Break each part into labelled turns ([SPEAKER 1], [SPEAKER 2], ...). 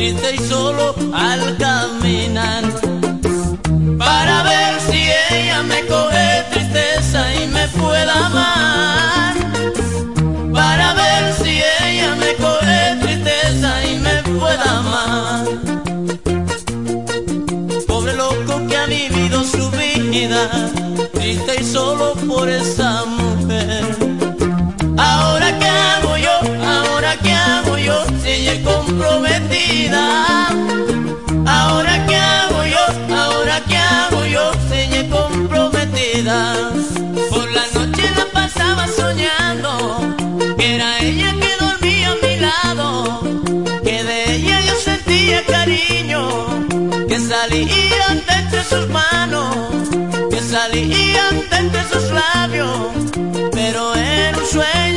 [SPEAKER 1] triste y solo al caminar. Para ver si ella me coge tristeza y me pueda amar. Para ver si ella me coge tristeza y me pueda amar. Pobre loco que ha vivido su vida, triste y solo por esa mujer. Ahora qué hago yo, ahora qué hago yo, si ella es Ahora qué hago yo, ahora qué hago yo, es comprometida. Por la noche la pasaba soñando, que era ella que dormía a mi lado, que de ella yo sentía cariño, que salía de entre sus manos, que salía de entre sus labios, pero era un sueño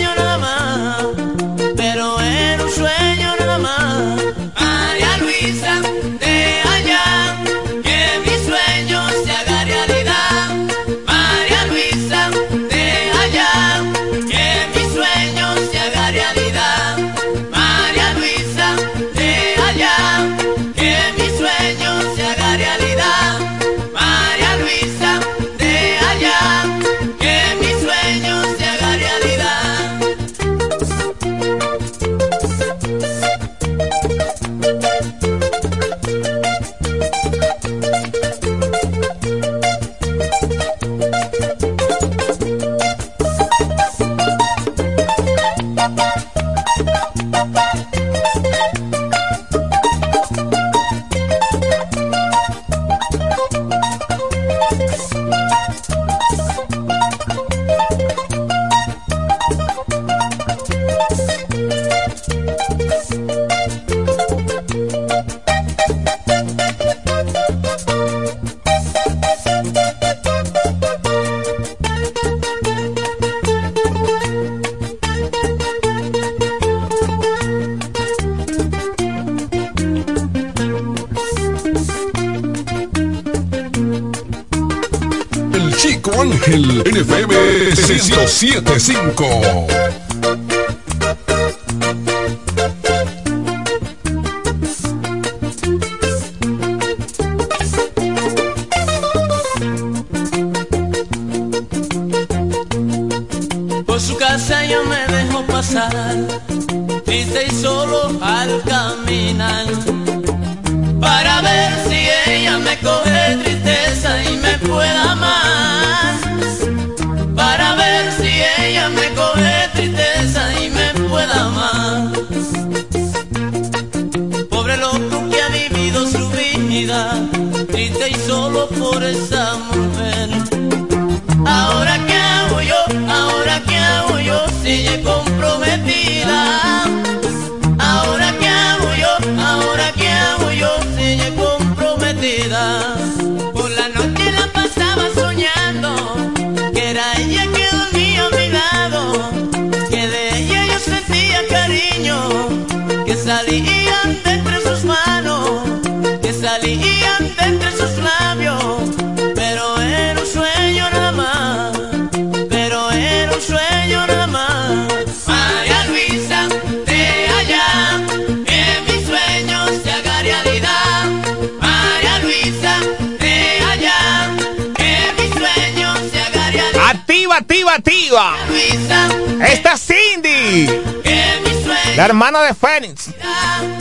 [SPEAKER 1] la
[SPEAKER 2] hermana de Fénix.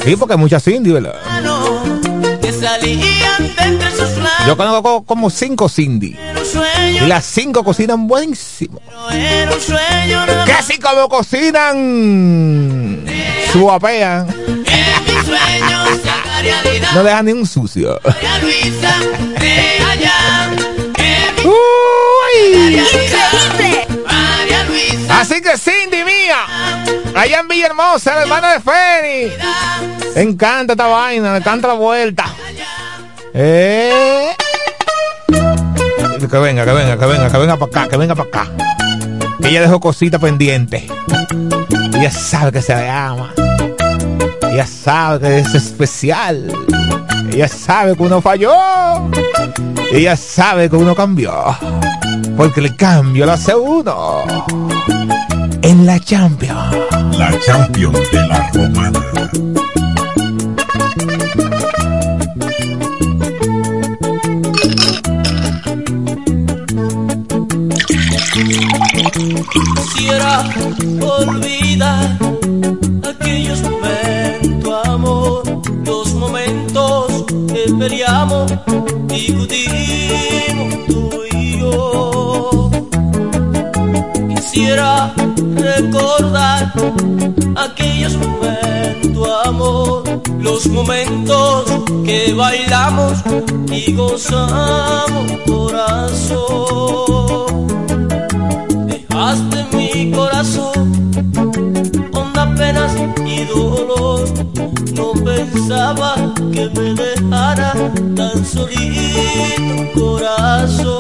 [SPEAKER 2] Sí, porque hay muchas Cindy, ¿verdad? Yo conozco como cinco Cindy. Y las cinco cocinan buenísimo. así como cocinan, suapean. No dejan ni un sucio. Uy. Así que Cindy mía, allá en Villahermosa, la hermana de. Me encanta esta vaina, me encanta la vuelta. Eh. Que venga, que venga, que venga, que venga para acá, que venga para acá. Ella dejó cosita pendiente. Ella sabe que se ama. Ella sabe que es especial. Ella sabe que uno falló. Ella sabe que uno cambió. Porque el cambio lo hace uno en la Champions.
[SPEAKER 3] La Champions de la Romana.
[SPEAKER 1] Quisiera olvidar aquellos momentos, amor, los momentos que peleamos, discutimos tú y yo. Quisiera recordar aquellos momentos, amor, los momentos que bailamos y gozamos, corazón. Dejaste mi corazón honda penas y dolor. No pensaba que me dejara tan solito, corazón,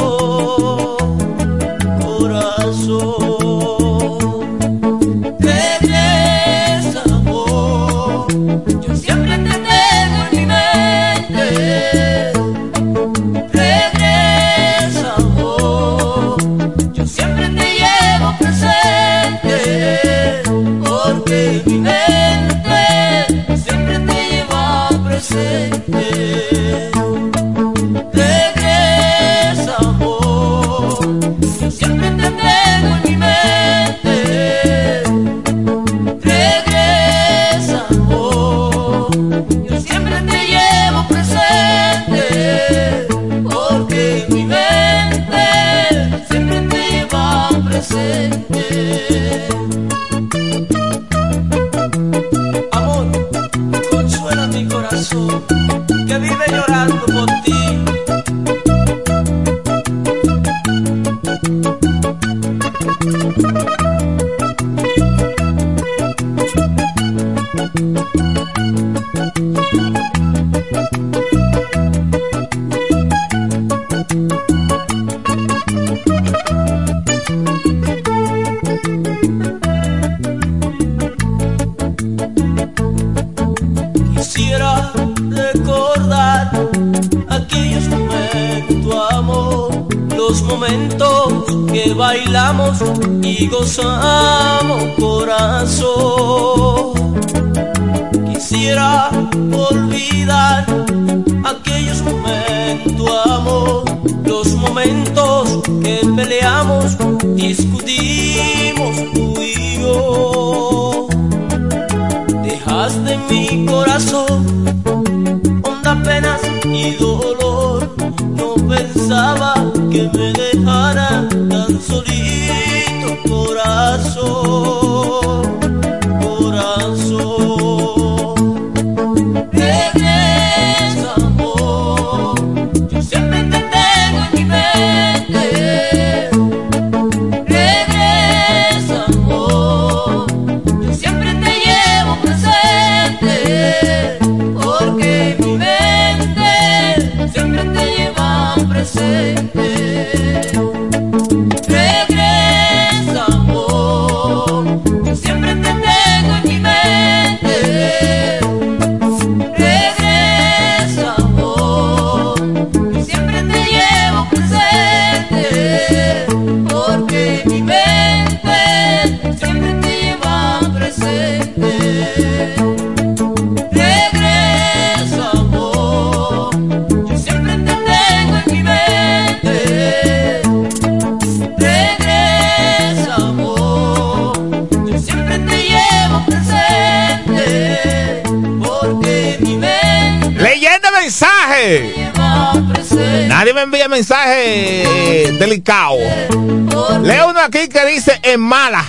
[SPEAKER 2] que dice en mala.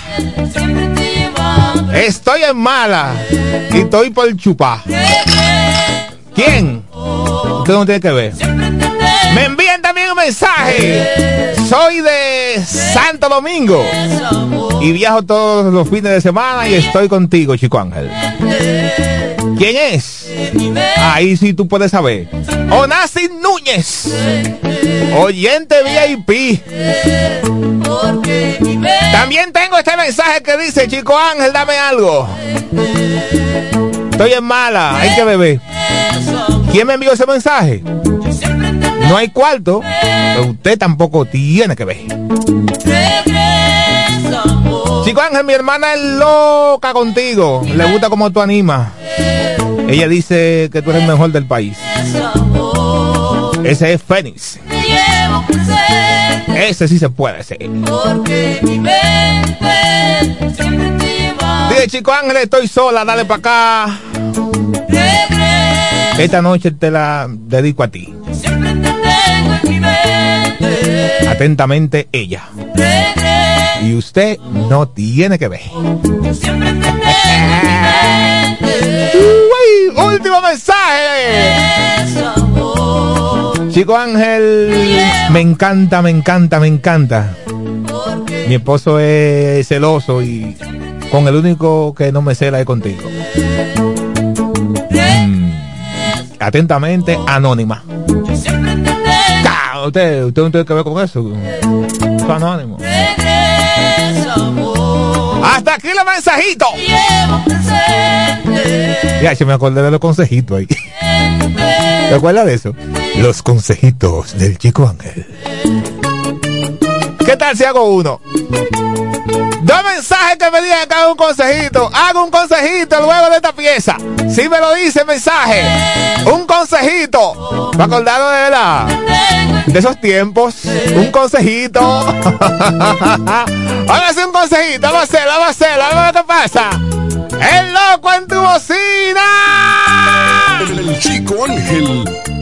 [SPEAKER 2] Estoy en mala. Y estoy por chupar. ¿Quién? No tiene que ver. Me envían también un mensaje. Soy de Santo Domingo. Y viajo todos los fines de semana y estoy contigo, Chico Ángel. ¿Quién es? Ahí sí tú puedes saber. Onasi Núñez. Oyente VIP. También tengo este mensaje que dice, Chico Ángel, dame algo. Estoy en mala, hay que beber. ¿Quién me envió ese mensaje? No hay cuarto, usted tampoco tiene que ver. Chico Ángel, mi hermana es loca contigo. Le gusta como tú animas. Ella dice que tú eres el mejor del país. Ese es Fénix. Ese sí se puede ser.
[SPEAKER 1] porque mi mente siempre te lleva
[SPEAKER 2] Dile, Chico Ángel, estoy sola, dale para acá.
[SPEAKER 1] Regresa,
[SPEAKER 2] Esta noche te la dedico a ti.
[SPEAKER 4] Siempre te tengo en mi mente.
[SPEAKER 2] Atentamente, ella.
[SPEAKER 4] Regreso,
[SPEAKER 2] Y usted no tiene que ver.
[SPEAKER 4] siempre te tengo en mi mente.
[SPEAKER 2] Último mensaje. Chico Ángel, me encanta, me encanta, me encanta. Mi esposo es celoso y con el único que no me cela es contigo. Mm. Atentamente, anónima. Usted, usted no tiene que ver con eso. Es anónimo. Hasta aquí los mensajitos. Ya, se me acordé de los consejitos ahí. ¿Te acuerdas de eso? Los consejitos del chico Ángel. ¿Qué tal si hago uno? Dos mensajes que me digan que haga un consejito. Hago un consejito luego de esta pieza. Si me lo dice mensaje. Un consejito. Para acordarlo de verdad. De esos tiempos. Un consejito. vamos a hacer un consejito. Vamos a hacerlo, vamos a hacerlo. Vamos a ver pasa. El loco en tu bocina.
[SPEAKER 1] El chico Ángel.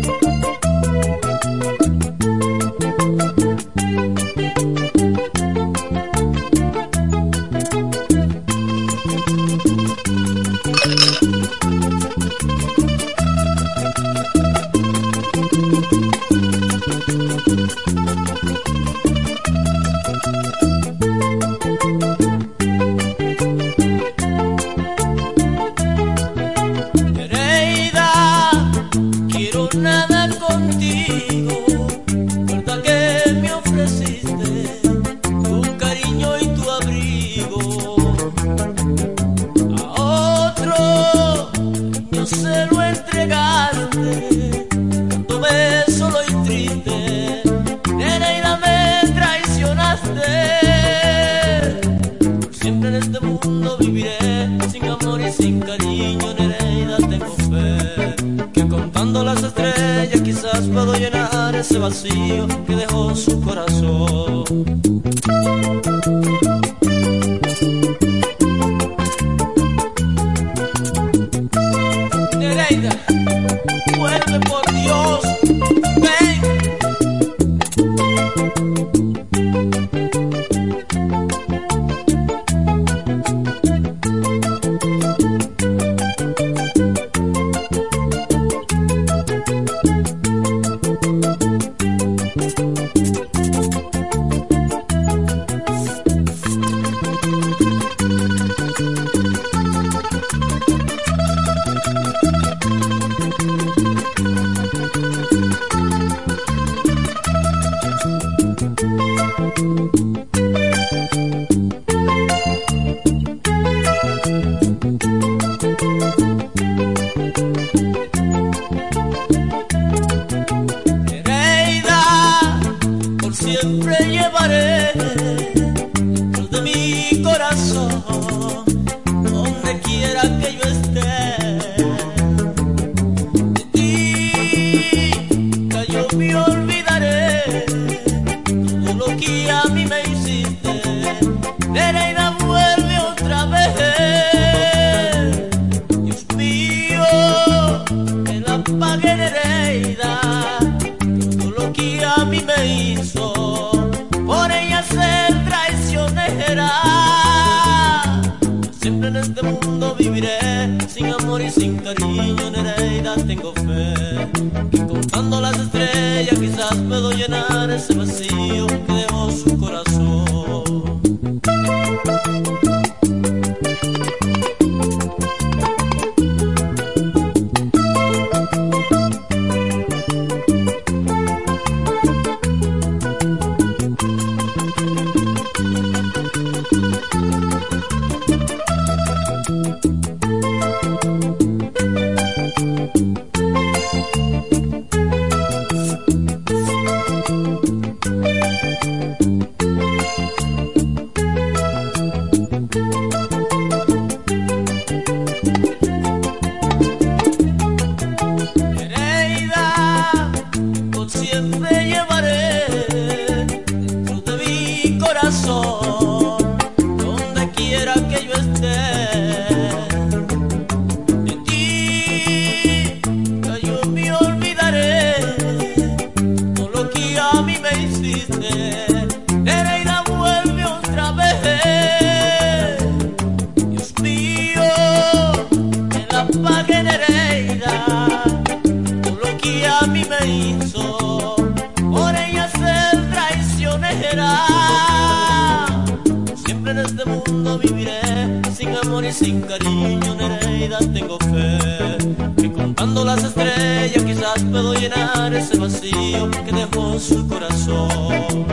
[SPEAKER 4] Amor y sin cariño, Nereida, tengo fe. Que contando las estrellas quizás puedo llenar ese vacío que dejó su corazón.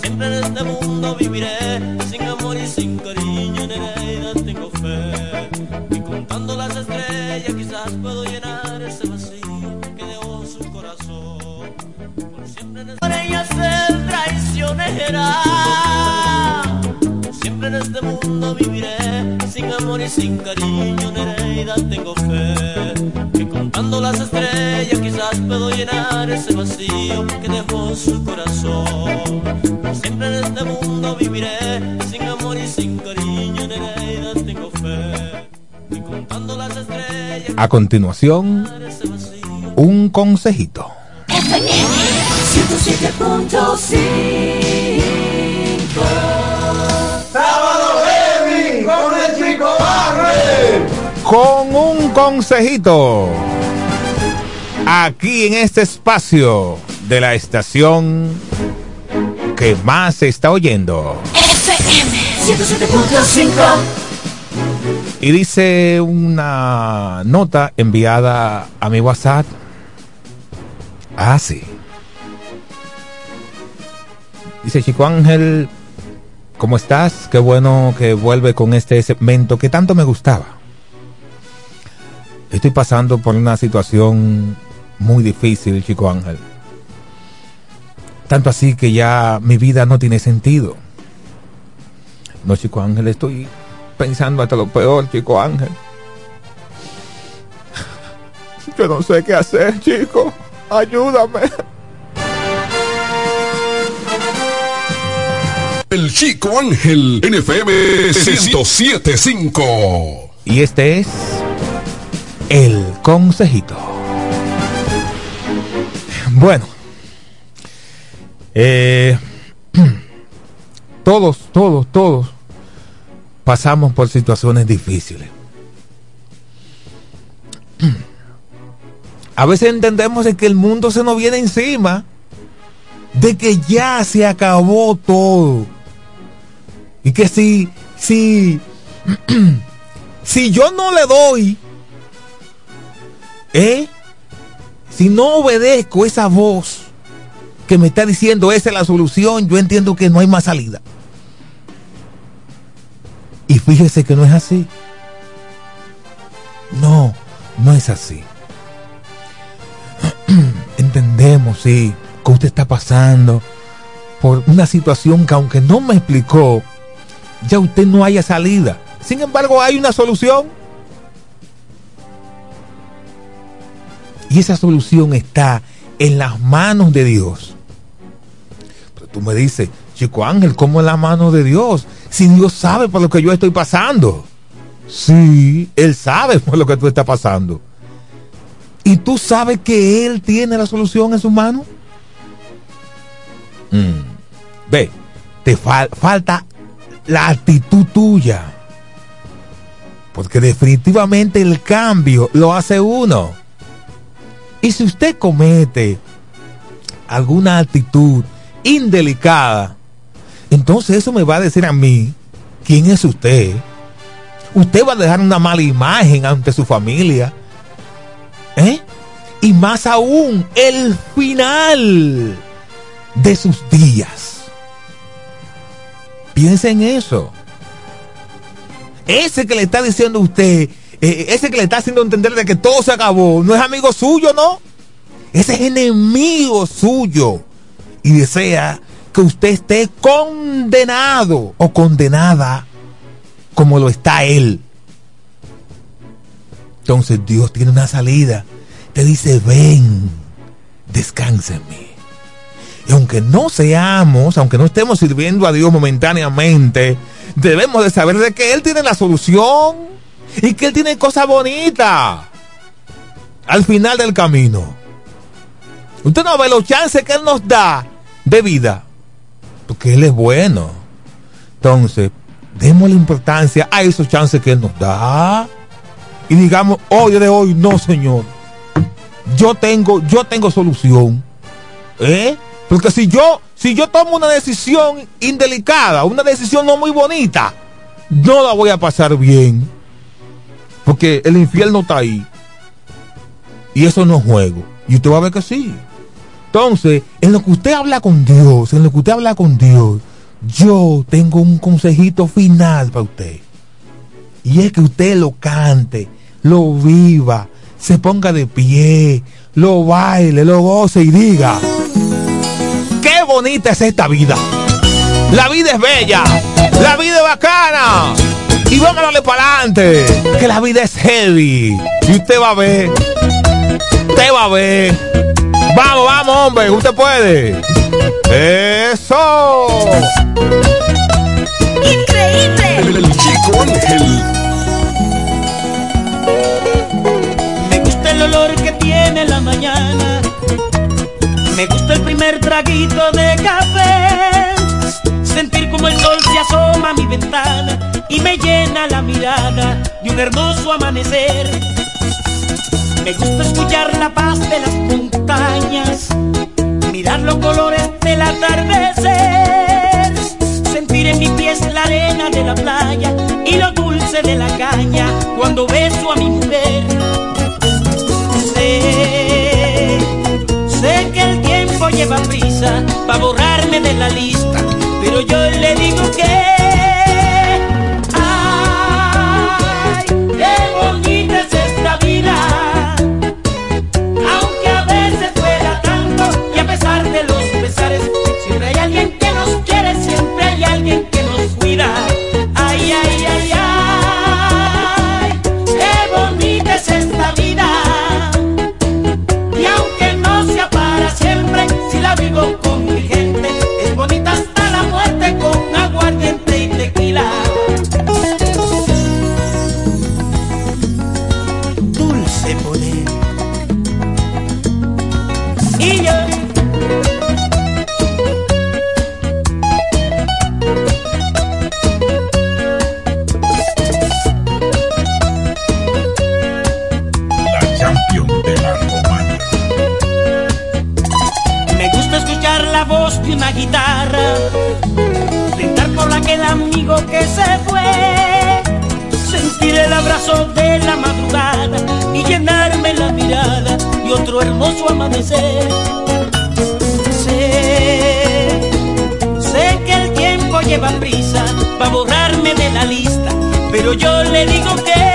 [SPEAKER 4] Siempre en este mundo viviré sin amor y sin cariño, Nereida, tengo fe. Que contando las estrellas quizás puedo llenar ese vacío que dejó su corazón.
[SPEAKER 1] Por siempre en este... ella ser traicionera este mundo viviré sin amor y sin cariño, Nereida, tengo fe. Que contando las estrellas quizás puedo llenar ese vacío que dejó su corazón. Siempre en este mundo viviré sin amor y sin cariño, Nereida, tengo fe. Que contando las estrellas
[SPEAKER 2] A continuación, un consejito.
[SPEAKER 5] 107.5
[SPEAKER 3] Con
[SPEAKER 2] un consejito. Aquí en este espacio de la estación que más se está oyendo.
[SPEAKER 5] FM 107.5
[SPEAKER 2] Y dice una nota enviada a mi WhatsApp. Ah, sí. Dice Chico Ángel, ¿cómo estás? Qué bueno que vuelve con este segmento que tanto me gustaba. Estoy pasando por una situación muy difícil, Chico Ángel. Tanto así que ya mi vida no tiene sentido. No, Chico Ángel, estoy pensando hasta lo peor, Chico Ángel. Yo no sé qué hacer, chico. Ayúdame.
[SPEAKER 3] El chico Ángel en FM 1075.
[SPEAKER 2] Y este es el consejito. Bueno, eh, todos, todos, todos pasamos por situaciones difíciles. A veces entendemos de que el mundo se nos viene encima, de que ya se acabó todo. Y que si, si, si yo no le doy, ¿eh? Si no obedezco esa voz que me está diciendo esa es la solución, yo entiendo que no hay más salida. Y fíjese que no es así. No, no es así. Entendemos, sí, que usted está pasando por una situación que aunque no me explicó, ya usted no haya salida. Sin embargo, hay una solución. Y esa solución está en las manos de Dios. Pero tú me dices, chico Ángel, ¿cómo en las manos de Dios? Si Dios sabe por lo que yo estoy pasando. Sí, Él sabe por lo que tú estás pasando. ¿Y tú sabes que Él tiene la solución en su mano? Mm. Ve, te fal- falta la actitud tuya. Porque definitivamente el cambio lo hace uno. Y si usted comete alguna actitud indelicada, entonces eso me va a decir a mí quién es usted. Usted va a dejar una mala imagen ante su familia. ¿Eh? Y más aún, el final de sus días. Piensa en eso. Ese que le está diciendo a usted, eh, ese que le está haciendo entender de que todo se acabó, no es amigo suyo, ¿no? Ese es enemigo suyo. Y desea que usted esté condenado o condenada como lo está él. Entonces Dios tiene una salida. Te dice, ven, descansa en mí. Y aunque no seamos, aunque no estemos sirviendo a Dios momentáneamente, debemos de saber de que Él tiene la solución y que Él tiene cosas bonitas al final del camino. Usted no ve los chances que Él nos da de vida, porque Él es bueno. Entonces, demos la importancia a esos chances que Él nos da y digamos, hoy de hoy, no, Señor. Yo tengo, yo tengo solución. ¿Eh? Porque si yo, si yo tomo una decisión indelicada, una decisión no muy bonita, no la voy a pasar bien. Porque el infierno está ahí. Y eso no es juego. Y usted va a ver que sí. Entonces, en lo que usted habla con Dios, en lo que usted habla con Dios, yo tengo un consejito final para usted. Y es que usted lo cante, lo viva, se ponga de pie, lo baile, lo goce y diga, qué bonita es esta vida. La vida es bella, la vida es bacana. Y vamos a darle para adelante, que la vida es heavy. Y usted va a ver, usted va a ver. Vamos, vamos, hombre, usted puede. Eso.
[SPEAKER 6] Increíble.
[SPEAKER 7] El chico Ángel.
[SPEAKER 5] Me gusta el olor que tiene la mañana. Me gusta el primer traguito de café. Sentir como el sol se asoma a mi ventana y me llena la mirada de un hermoso amanecer. Me gusta escuchar la paz de las montañas, mirar los colores del atardecer, sentir en mis pies la arena de la playa y lo dulce de la caña cuando beso a mi mujer. Sé, sé que el tiempo lleva prisa para borrarme de la lista, una guitarra, brindar por aquel amigo que se fue, sentir el abrazo de la madrugada y llenarme la mirada de otro hermoso amanecer. Sé, sé que el tiempo lleva prisa para borrarme de la lista, pero yo le digo que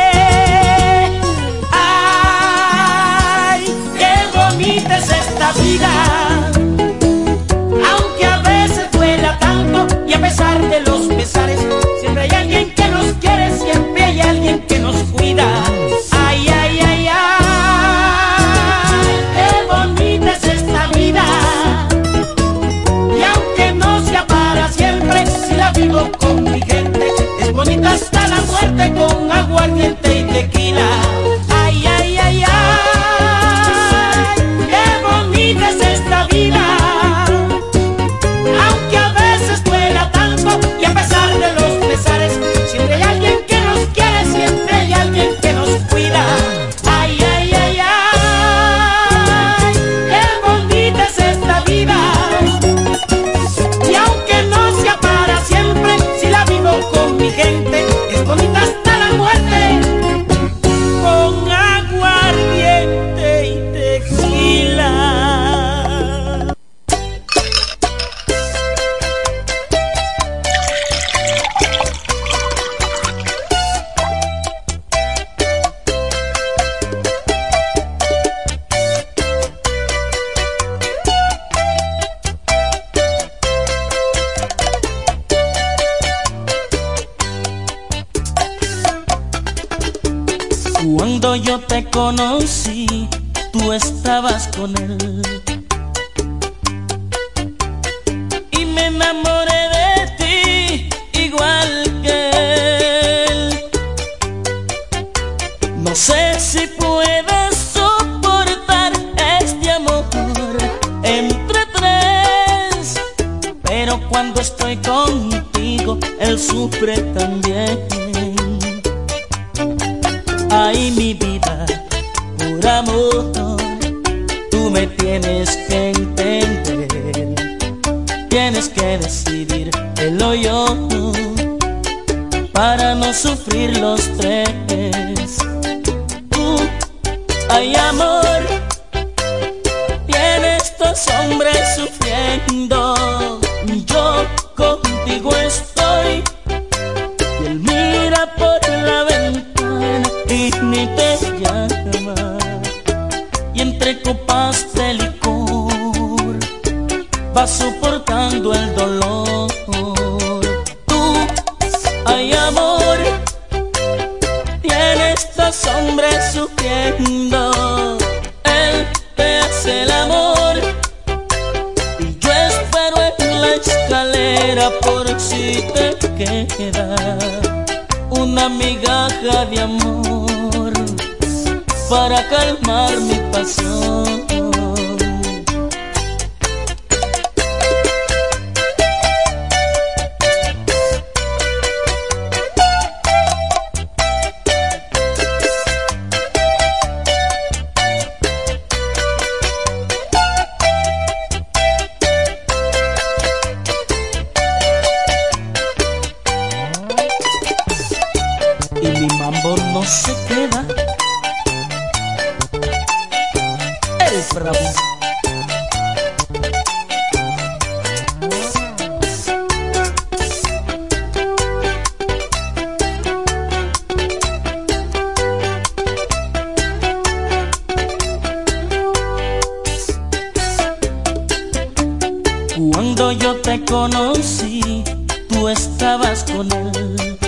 [SPEAKER 5] estabas con
[SPEAKER 1] él.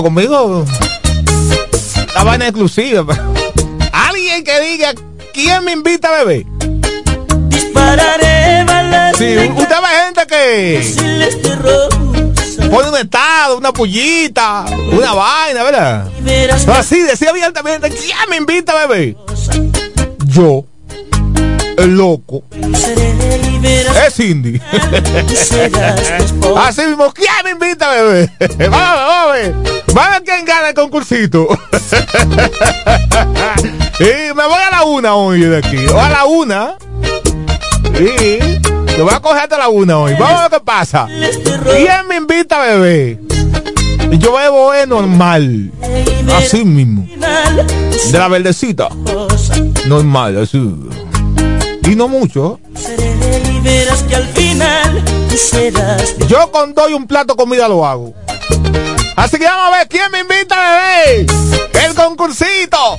[SPEAKER 2] Conmigo. La vaina exclusiva. Alguien que diga quién me invita a beber.
[SPEAKER 1] Dispararé balas
[SPEAKER 2] usted ve gente que pone un estado, una pullita, una vaina, ¿verdad? Así, decía abiertamente, ¿quién me invita a beber? Yo, el loco, es Cindy. Así mismo, ¿quién me invita a beber? Vamos, vamos gana el concursito. y me voy a la una hoy de aquí. O a la una. Sí. Te voy a coger hasta la una hoy. Vamos a ver qué pasa. ¿Quién me invita a beber? Yo bebo es normal.
[SPEAKER 1] Y
[SPEAKER 2] Así mismo. De la verdecita. Normal, así. Y no mucho.
[SPEAKER 1] Y
[SPEAKER 2] Yo con doy un plato de comida lo hago. Así que vamos a ver quién me invita a beber. El concursito.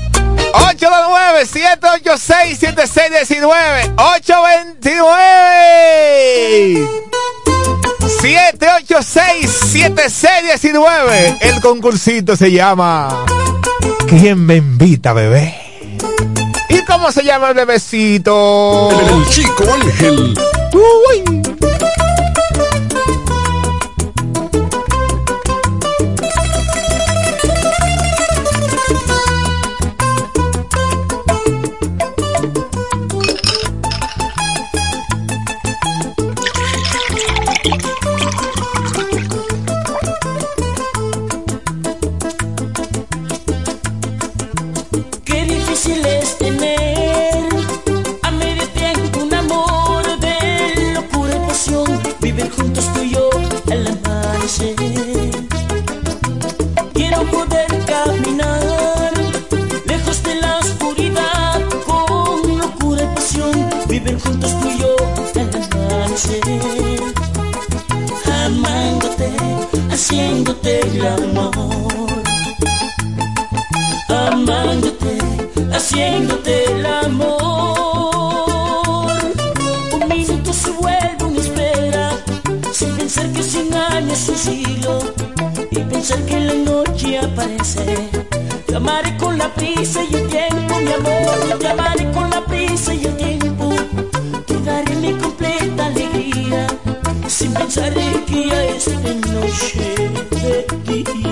[SPEAKER 2] 829-786-7619. 829. 786-7619. El concursito se llama ¿Quién me invita a beber? ¿Y cómo se llama el bebecito?
[SPEAKER 8] El chico Ángel.
[SPEAKER 2] Uy.
[SPEAKER 1] Es un siglo, y pensar que la noche aparece. Te amaré con la prisa y el tiempo, mi amor, te amaré con la prisa y el tiempo. Te daré mi completa alegría, sin pensar que ya es de noche de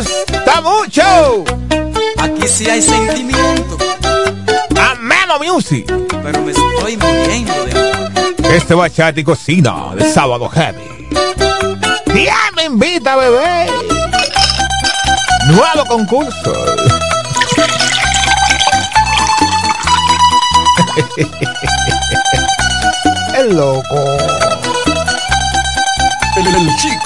[SPEAKER 2] gusta mucho.
[SPEAKER 1] Aquí sí hay sentimiento.
[SPEAKER 2] Ameno Music.
[SPEAKER 1] Pero me estoy muriendo de
[SPEAKER 2] Este bachata y cocina de sábado heavy. ¡Ya me invita, bebé! Nuevo concurso. El loco.
[SPEAKER 7] El chico.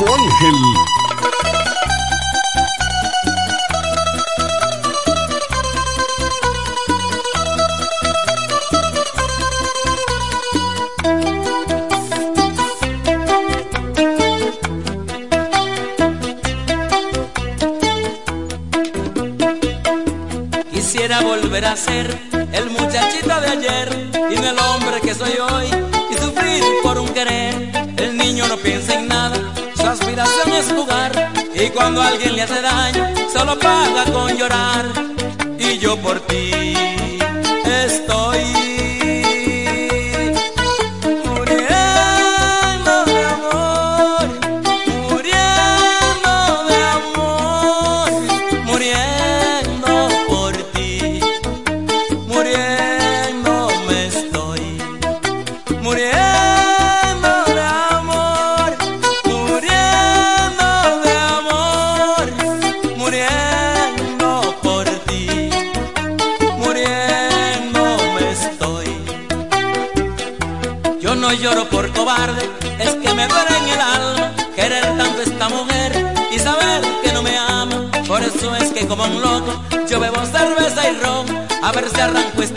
[SPEAKER 1] el muchachito de ayer y en el hombre que soy hoy y sufrir por un querer. El niño no piensa en nada, su aspiración es jugar y cuando alguien le hace daño solo paga con llorar y yo por ti.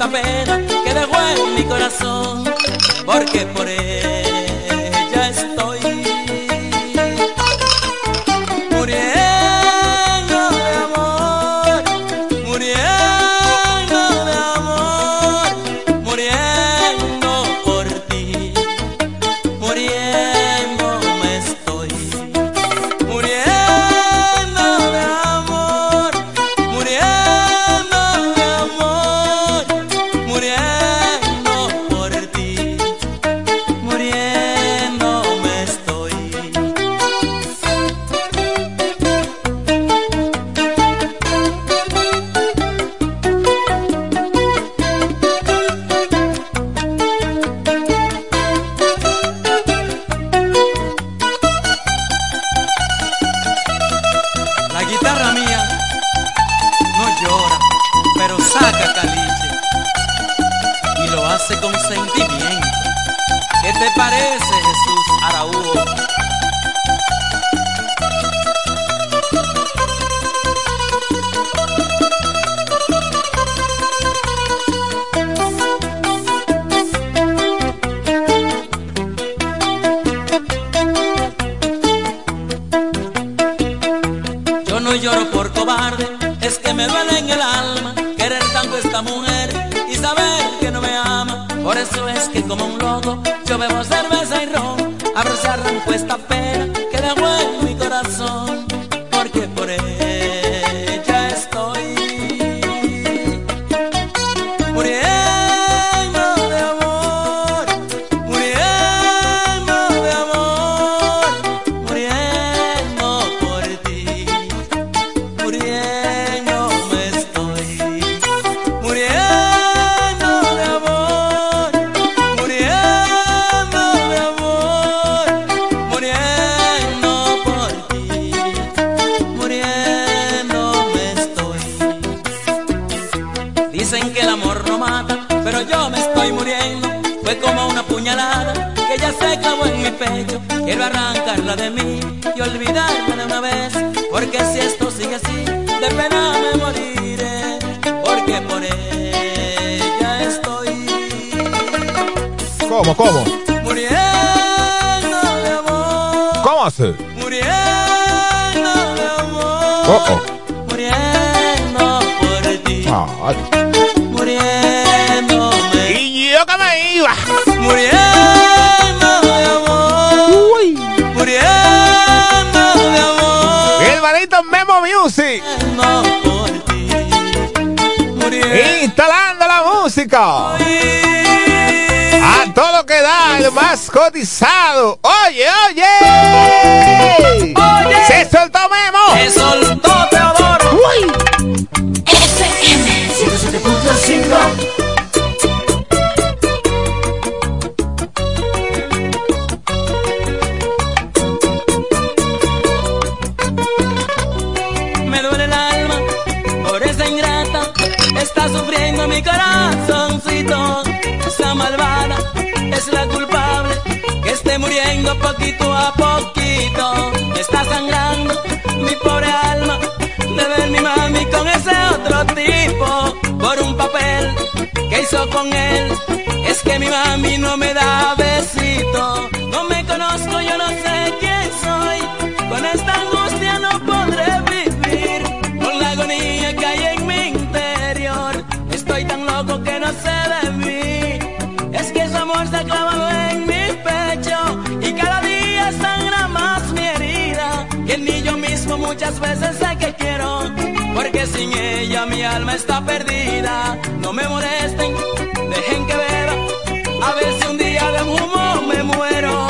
[SPEAKER 1] que dejó en mi corazón, porque por él se clavó en mi pecho, quiero arrancarla de mí y olvidarme de una vez, porque si esto sigue así, de pena me moriré, porque por ella estoy.
[SPEAKER 2] ¿Cómo, cómo?
[SPEAKER 1] Muriendo de amor.
[SPEAKER 2] ¿Cómo hace?
[SPEAKER 1] Muriendo de amor.
[SPEAKER 2] Oh, oh.
[SPEAKER 1] Muriendo por ti.
[SPEAKER 2] Ah. A todo lo que da, el más cotizado. Oye, oye.
[SPEAKER 1] oye.
[SPEAKER 2] Se soltó Memo.
[SPEAKER 1] invito a Sin ella mi alma está perdida. No me molesten, dejen que beba. A ver si un día de humo me muero.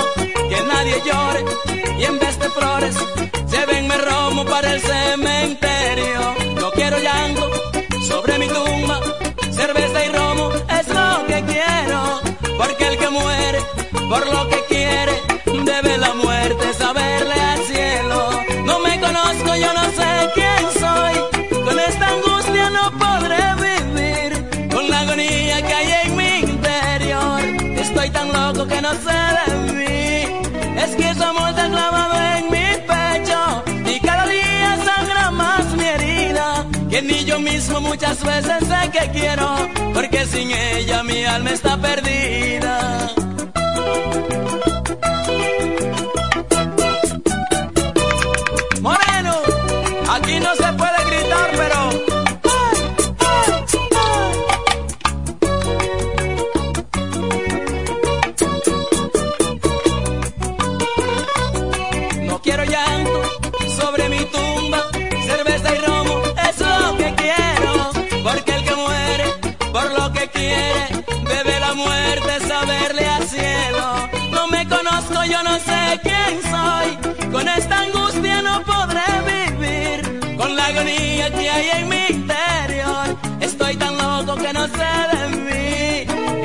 [SPEAKER 1] Que nadie llore y en vez de flores lo mismo muchas veces sé que quiero, porque sin ella mi alma está perdida.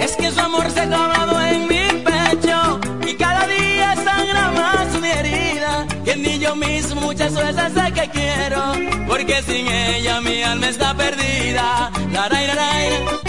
[SPEAKER 1] es que su amor se ha clavado en mi pecho y cada día sangra más mi herida. Que ni yo mismo muchas veces sé que quiero porque sin ella mi alma está perdida. La, la.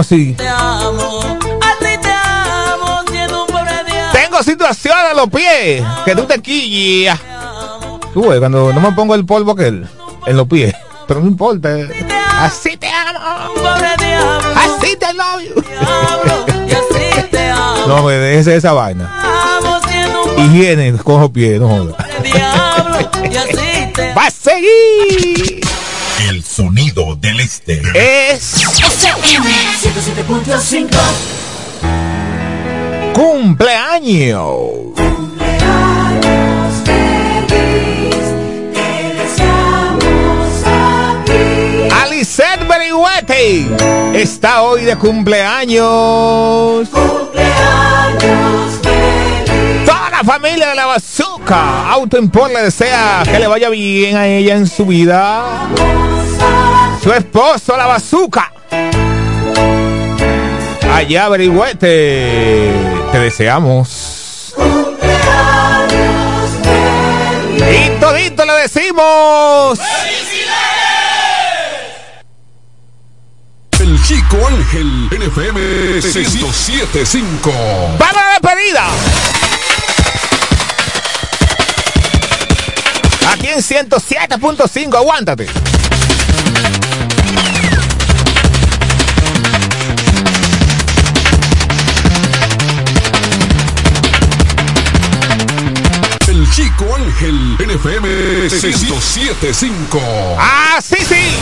[SPEAKER 2] Te amo, sí.
[SPEAKER 1] Te amo, a ti te amo, siendo un pobre diablo.
[SPEAKER 2] Tengo situaciones en los pies que tú te quillas. Tú ves, cuando no me pongo el polvo aquel en los pies. Pero no importa. Así te amo.
[SPEAKER 1] Pobre diablo,
[SPEAKER 2] Así te love you.
[SPEAKER 1] diablo, y así te amo.
[SPEAKER 2] No me dejes esa vaina. Higiene, cojo pie, no jodas. Va a seguir.
[SPEAKER 8] El sonido del este.
[SPEAKER 2] Es
[SPEAKER 5] FM
[SPEAKER 3] 107.5
[SPEAKER 2] cumpleaños.
[SPEAKER 3] Cumpleaños feliz, te deseamos
[SPEAKER 2] está hoy de cumpleaños.
[SPEAKER 3] Cumpleaños feliz,
[SPEAKER 2] Toda la familia de la bazooka. Auto Import le desea que le vaya bien a ella en su vida. Su esposo, la bazooka. Allá, Berihuete. Te deseamos. Y todito le decimos.
[SPEAKER 9] El Chico Ángel, NFM 1075.
[SPEAKER 2] ¡Vamos a la despedida! Aquí en 107.5, aguántate.
[SPEAKER 9] Chico Ángel, NFM 1075.
[SPEAKER 2] ¡Ah, sí, sí!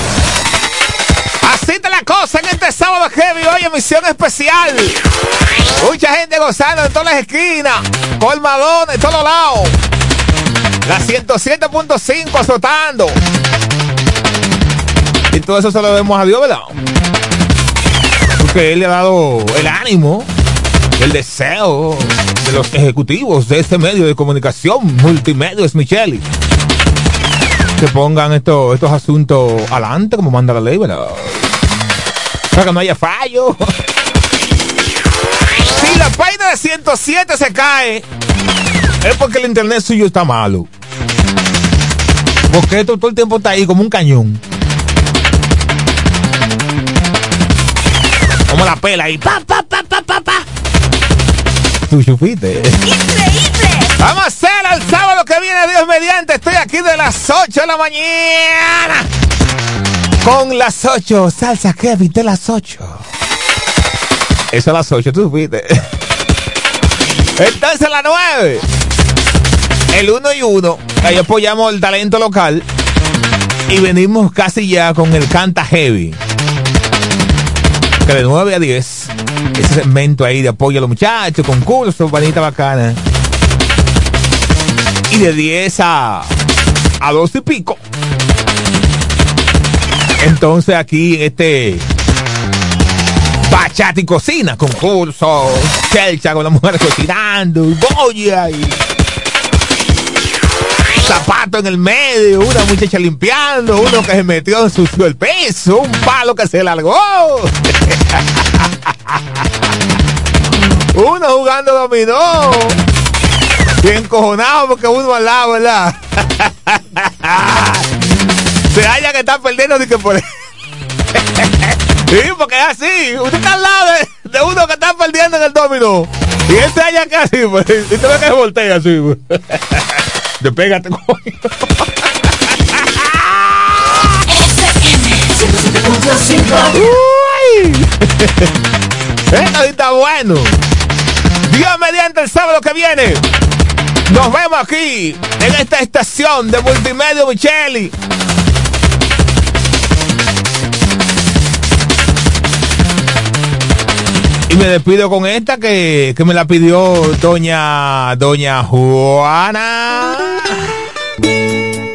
[SPEAKER 2] Así te la cosa en este sábado heavy, hoy emisión especial. Mucha gente gozando en todas las esquinas, colmadones, en todos lados. La 107.5 azotando. Y todo eso se lo debemos a Dios, ¿verdad? Porque Él le ha dado el ánimo, el deseo de los ejecutivos de este medio de comunicación, Multimedios Micheli que pongan esto- estos asuntos adelante como manda la ley, ¿verdad? Para que no haya fallo. Si la página de 107 se cae, es porque el internet suyo está malo. Porque esto todo el tiempo está ahí como un cañón. Como la pela ahí. Pa, pa, pa, pa, pa, pa. Tú supiste. Vamos a hacer el sábado que viene, Dios mediante. Estoy aquí de las 8 de la mañana. Con las 8, salsa Kevin de las 8. Eso a las 8, tú supiste. Entonces a las 9. El 1 y 1. Ahí apoyamos el talento local. Y venimos casi ya con el Canta Heavy. Que de 9 a 10. Ese segmento ahí de apoyo a los muchachos, concursos, panita bacana. Y de 10 a, a 12 y pico. Entonces aquí este Bachata y cocina, concurso, chelcha con las mujeres cocinando, boya y zapato en el medio, una muchacha limpiando, uno que se metió en sucio el peso, un palo que se largó. uno jugando dominó. Bien cojonado porque uno al lado, ¿verdad? Se haya que estar perdiendo ni que por Sí, porque es así. Usted está al lado de, de uno que está perdiendo en el domino. Y él se halla casi, pues. Y te ve que se voltea así, pues. Despégate, coño. Uy. Esto está bueno. Dios mediante el sábado que viene. Nos vemos aquí en esta estación de Multimedia Micheli. Y me despido con esta que, que me la pidió doña doña Juana.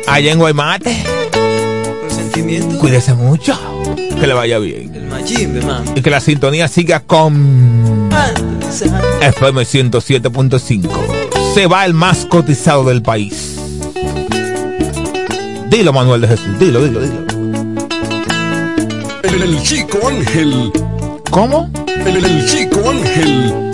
[SPEAKER 2] Allá en Guaymate. Cuídese mucho. Que le vaya bien.
[SPEAKER 1] El machín de mami.
[SPEAKER 2] Y que la sintonía siga con FM 107.5. Se va el más cotizado del país. Dilo, Manuel de Jesús. Dilo, dilo, dilo.
[SPEAKER 9] El, el chico Ángel.
[SPEAKER 2] ¿Cómo?
[SPEAKER 9] El, el chico Ángel.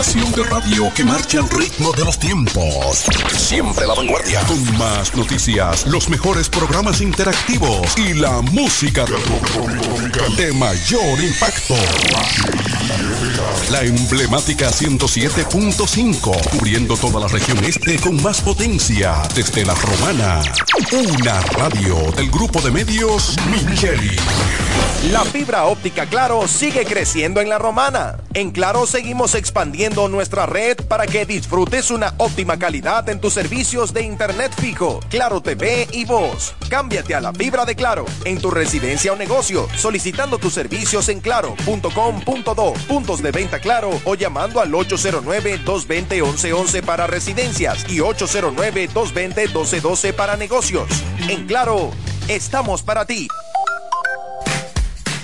[SPEAKER 9] Estación de radio que marcha al ritmo de los tiempos. Siempre la vanguardia. Con más noticias, los mejores programas interactivos y la música de mayor impacto. La emblemática 107.5, cubriendo toda la región este con más potencia desde la romana. Una radio del grupo de medios Micheli.
[SPEAKER 10] La fibra óptica Claro sigue creciendo en la romana. En Claro seguimos expandiendo nuestra red para que disfrutes una óptima calidad en tus servicios de internet fijo, Claro TV y voz. Cámbiate a la fibra de Claro en tu residencia o negocio, solicitando tus servicios en claro.com.do, puntos de venta Claro o llamando al 809-220-1111 para residencias y 809-220-1212 para negocios. En Claro, estamos para ti.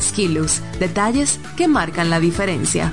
[SPEAKER 11] Skilus, detalles que marcan la diferencia.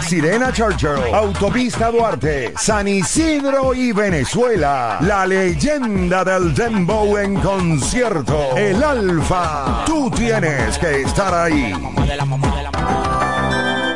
[SPEAKER 12] Sirena Churchill, Autopista Duarte, San Isidro y Venezuela. La leyenda del Dembow en concierto. El Alfa. Tú tienes que estar ahí.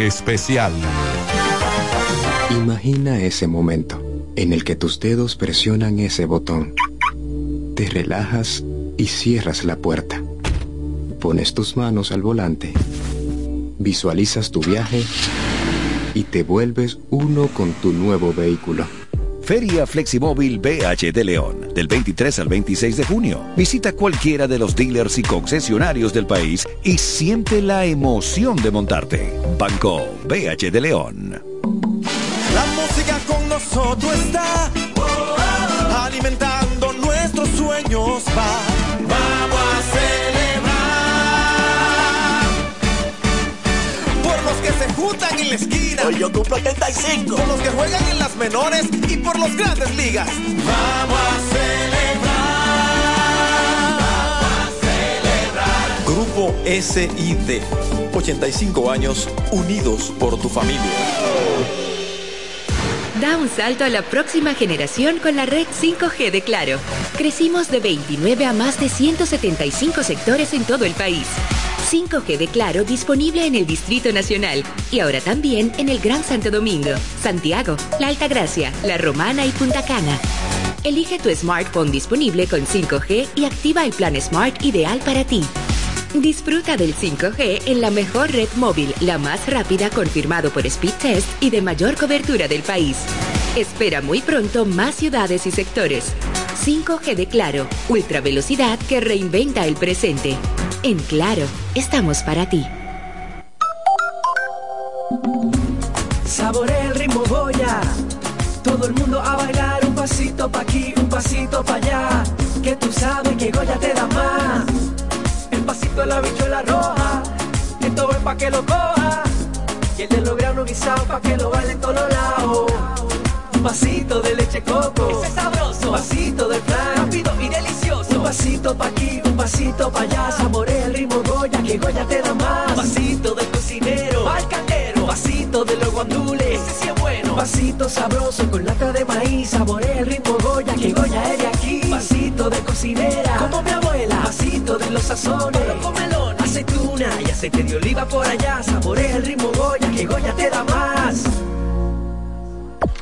[SPEAKER 9] Especial.
[SPEAKER 13] Imagina ese momento en el que tus dedos presionan ese botón. Te relajas y cierras la puerta. Pones tus manos al volante. Visualizas tu viaje y te vuelves uno con tu nuevo vehículo.
[SPEAKER 14] Feria Fleximóvil BH de León, del 23 al 26 de junio. Visita cualquiera de los dealers y concesionarios del país y siente la emoción de montarte. Banco BH de León.
[SPEAKER 15] La música con nosotros está alimentando nuestros sueños. Va, vamos a celebrar por los que se juntan en la
[SPEAKER 16] Hoy yo cumplo 85.
[SPEAKER 15] Por los que juegan en las menores y por los grandes ligas. Vamos a celebrar.
[SPEAKER 17] Grupo SID. 85 años unidos por tu familia.
[SPEAKER 18] Da un salto a la próxima generación con la red 5G de Claro. Crecimos de 29 a más de 175 sectores en todo el país. 5G de Claro disponible en el Distrito Nacional y ahora también en el Gran Santo Domingo, Santiago, La Altagracia, La Romana y Punta Cana. Elige tu smartphone disponible con 5G y activa el plan Smart ideal para ti. Disfruta del 5G en la mejor red móvil, la más rápida confirmado por Speed Test y de mayor cobertura del país. Espera muy pronto más ciudades y sectores. 5G de Claro, ultra velocidad que reinventa el presente. En Claro, estamos para ti.
[SPEAKER 19] Saborea el ritmo Goya. Todo el mundo a bailar un pasito pa' aquí, un pasito pa' allá. Que tú sabes que Goya te da más. El pasito de la bichuela roja. Esto es pa' que lo coja. Y el de los granos guisados pa' que lo baile en todos lados. Un pasito de leche coco.
[SPEAKER 20] Ese es sabroso.
[SPEAKER 19] Un pasito de flan.
[SPEAKER 20] Rápido y delicioso.
[SPEAKER 19] Un pasito pa' aquí, un pasito pa' allá. Saborea el ritmo Goya, que Goya te da más.
[SPEAKER 20] Un pasito del cocinero.
[SPEAKER 19] Al caldero. Un pasito de los guandules.
[SPEAKER 20] Ese sí es bueno.
[SPEAKER 19] Un pasito sabroso con lata de maíz. Saborea el ritmo Goya, que Goya es de aquí. Un pasito de cocinera.
[SPEAKER 20] Como mi abuela.
[SPEAKER 19] Un pasito de los sazones.
[SPEAKER 20] Los comelones.
[SPEAKER 19] Aceituna y aceite de oliva por allá. Saborea el ritmo Goya, que Goya te da más.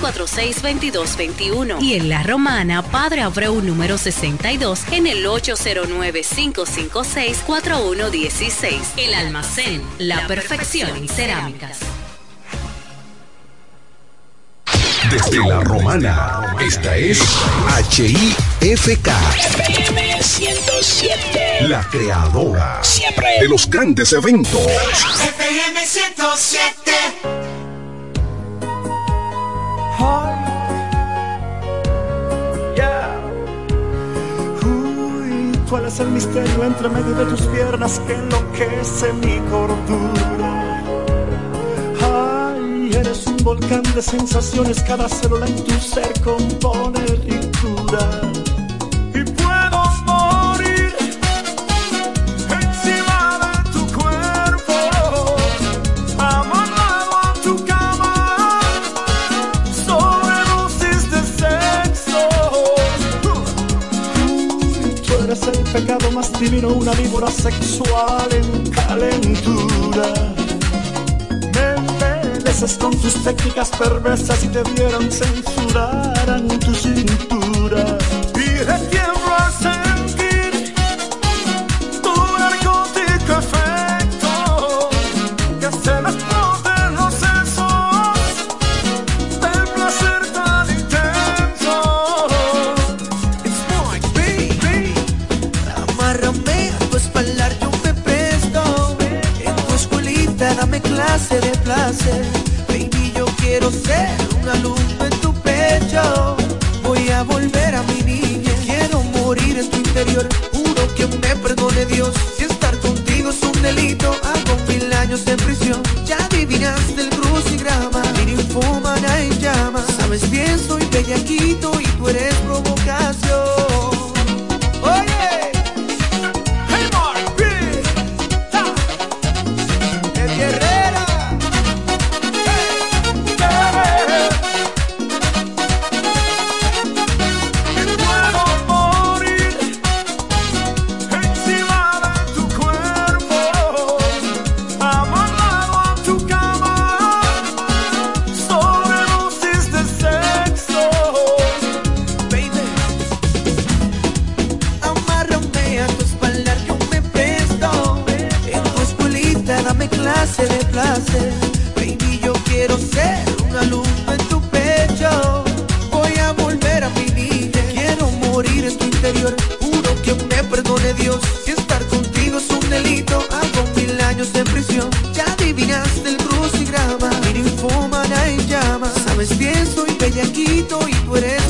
[SPEAKER 16] 809-246-2221. Y en La Romana, Padre Abreu número 62 en el 809-556-4116. El almacén, la, perfección en cerámicas.
[SPEAKER 7] Desde la romana, esta es HIFK.
[SPEAKER 21] FM 107.
[SPEAKER 7] La creadora
[SPEAKER 21] Siempre.
[SPEAKER 7] de los grandes eventos.
[SPEAKER 21] FM 107.
[SPEAKER 19] Yeah. Tú eres el misterio entre medio de tus piernas que enloquece mi cordura. Ay, eres un volcán de sensaciones, cada célula en tu ser compone ricura. Pecado más divino, una víbora sexual en calentura. Me embeleces con tus técnicas perversas y te vieran censurarán tu cintura.
[SPEAKER 22] Clase de placer. Baby, yo quiero ser una luz en tu pecho. Voy a volver a mi niña. Quiero morir en tu interior. Juro que me perdone Dios. Si estar contigo es un delito, hago mil años en prisión. Ya adivinaste el crucigrama. Mi ninfómana en llamas. Sabes bien, soy bellaquito y tú eres provocación. Baby, yo quiero ser una luz en tu pecho. Voy a volver a mi niña. Quiero morir en tu interior. Juro que me perdone Dios. Si estar contigo es un delito, hago mil años en prisión. Ya adivinaste el crucigrama. Ninfómana en llamas. Sabes bien, soy bellaquito y tú eres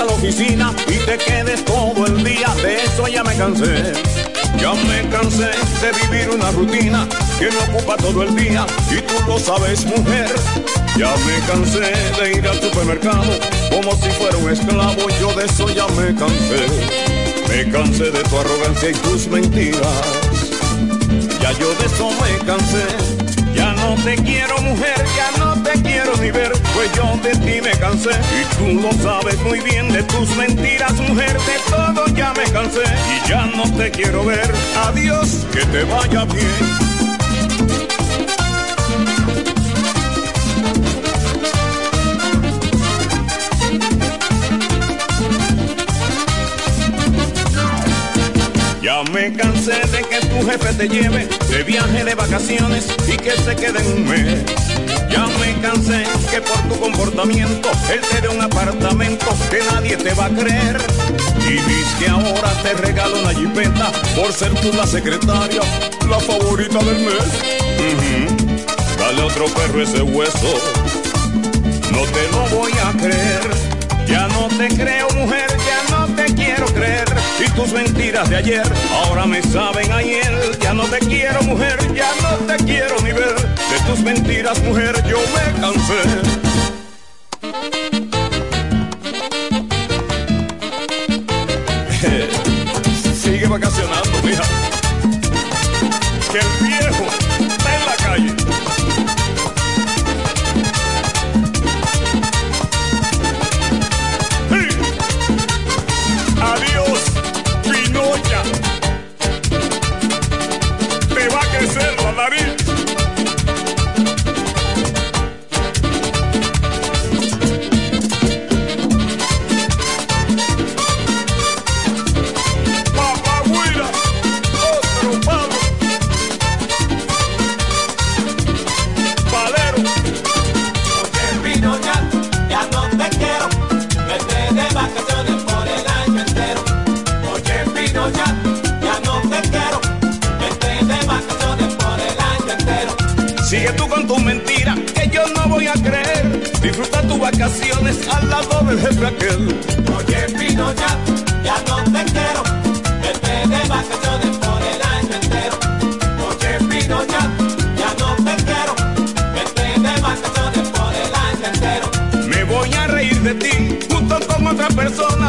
[SPEAKER 19] a
[SPEAKER 23] la oficina y te quedes todo el día, de eso ya me cansé. Ya me cansé de vivir una rutina que me ocupa todo el día y tú lo sabes mujer. Ya me cansé de ir al supermercado como si fuera un esclavo, yo de eso ya me cansé. Me cansé de tu arrogancia y tus mentiras. Ya yo de eso me cansé. Ya no te quiero mujer, ya no te quiero ni ver, pues yo de ti me cansé. Y tú lo sabes muy bien de tus mentiras, mujer, de todo ya me cansé. Y ya no te quiero ver, adiós, que te vaya bien. Ya me cansé de que tu jefe te lleve de viaje de vacaciones y que se quede en un mes. Ya me cansé que por tu comportamiento él te dé un apartamento que nadie te va a creer. Y viste ahora te regalo una jipeta por ser tú la secretaria, la favorita del mes. Ujú. Dale otro perro ese hueso, no te lo voy a creer. Ya no te creo mujer, tus mentiras de ayer ahora me saben a hiel. Ya no te quiero mujer, ya no te quiero ni ver. De tus mentiras mujer yo me cansé.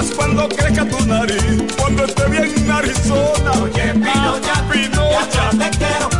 [SPEAKER 23] Personas, cuando crezca tu nariz, cuando esté bien narizona.
[SPEAKER 24] Oye, Pinocha, ya no te quiero.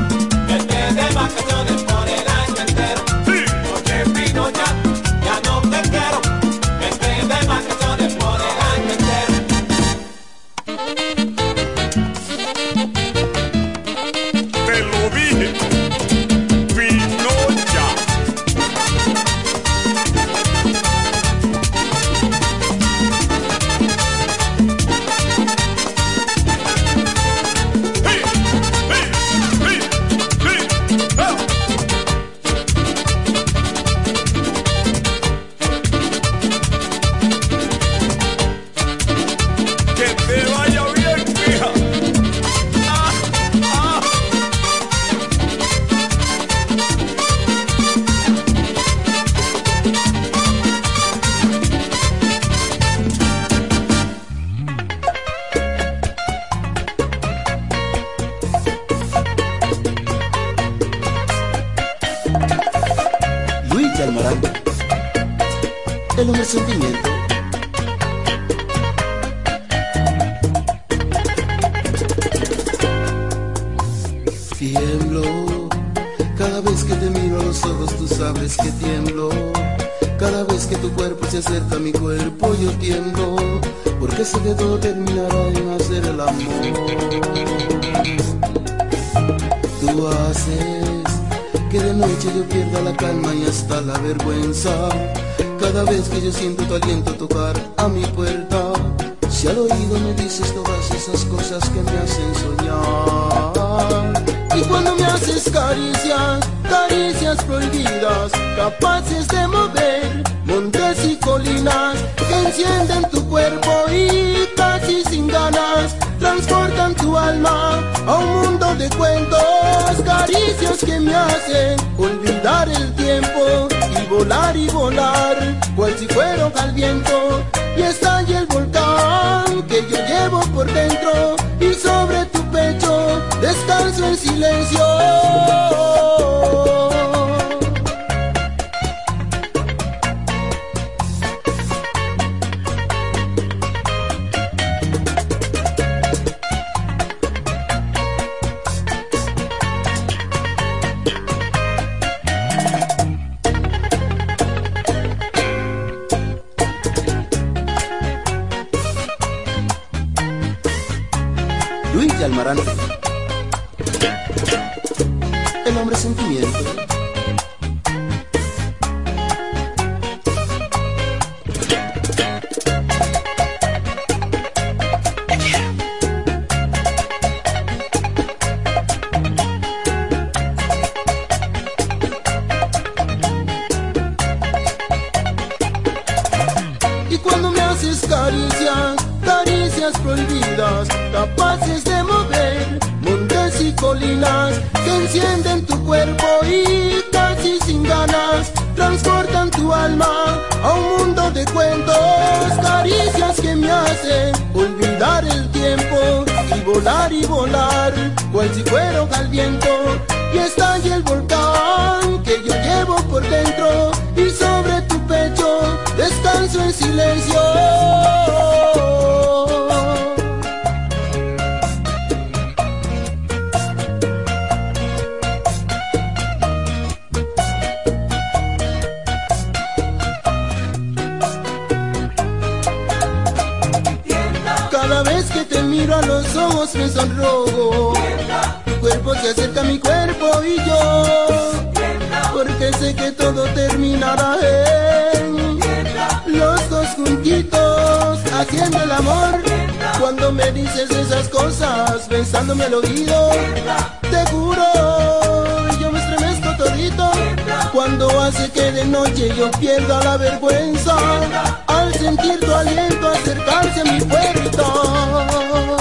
[SPEAKER 25] miro a los ojos me
[SPEAKER 26] sonrojo. Cuerpo se acerca a mi cuerpo y yo, porque sé que todo terminará en los dos juntitos haciendo el amor. Cuando me dices esas cosas, pensándome al oído, te juro, yo me estremezco todito. Cuando hace que de noche yo pierda la vergüenza sentir tu aliento acercarse
[SPEAKER 22] a mi
[SPEAKER 27] puerto.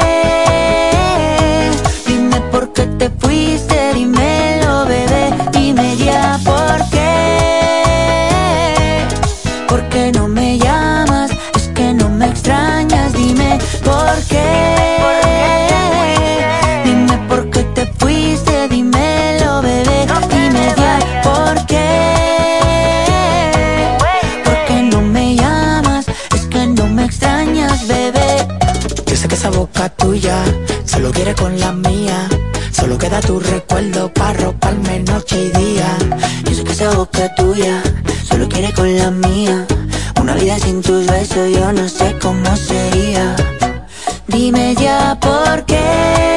[SPEAKER 28] Dime por qué te fuiste, dímelo, bebé. Dime ya por qué. ¿Por qué no me llamas? Es que no me extrañas. Dime por qué. Dime por qué te fuiste, dímelo, bebé. Dime ya por qué. ¿Por qué no me llamas? Es que no me extrañas, bebé.
[SPEAKER 22] Yo sé que esa boca tuya solo quiere con la mía.
[SPEAKER 28] Tuya solo quiere con la mía. Una vida sin tus besos yo no sé cómo sería. Dime ya por qué.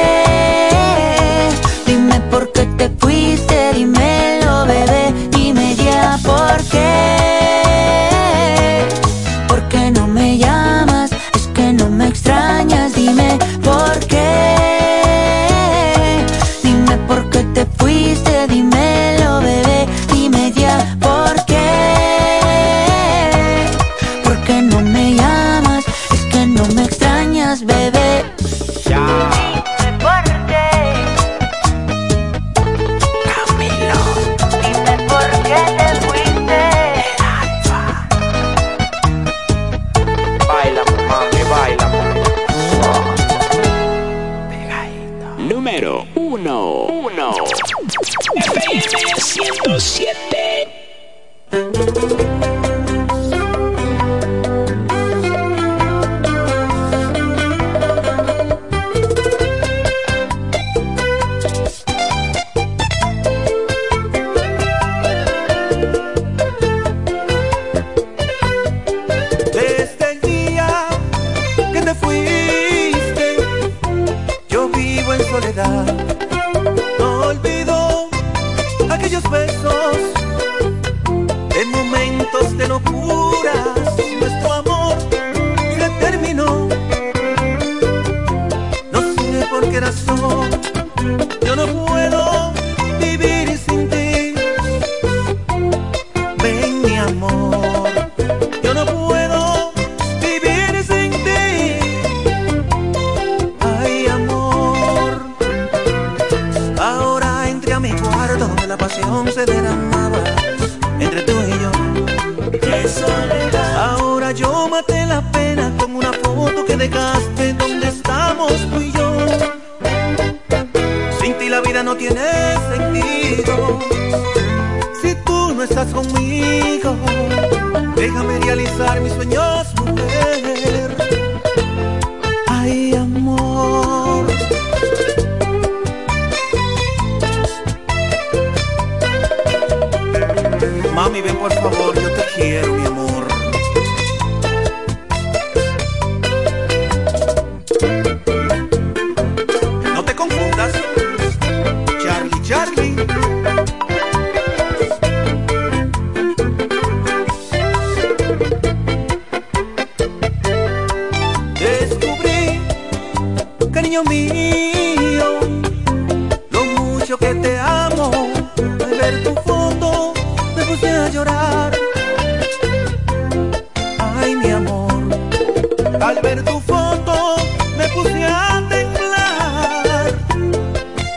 [SPEAKER 22] Al ver tu foto me puse a temblar.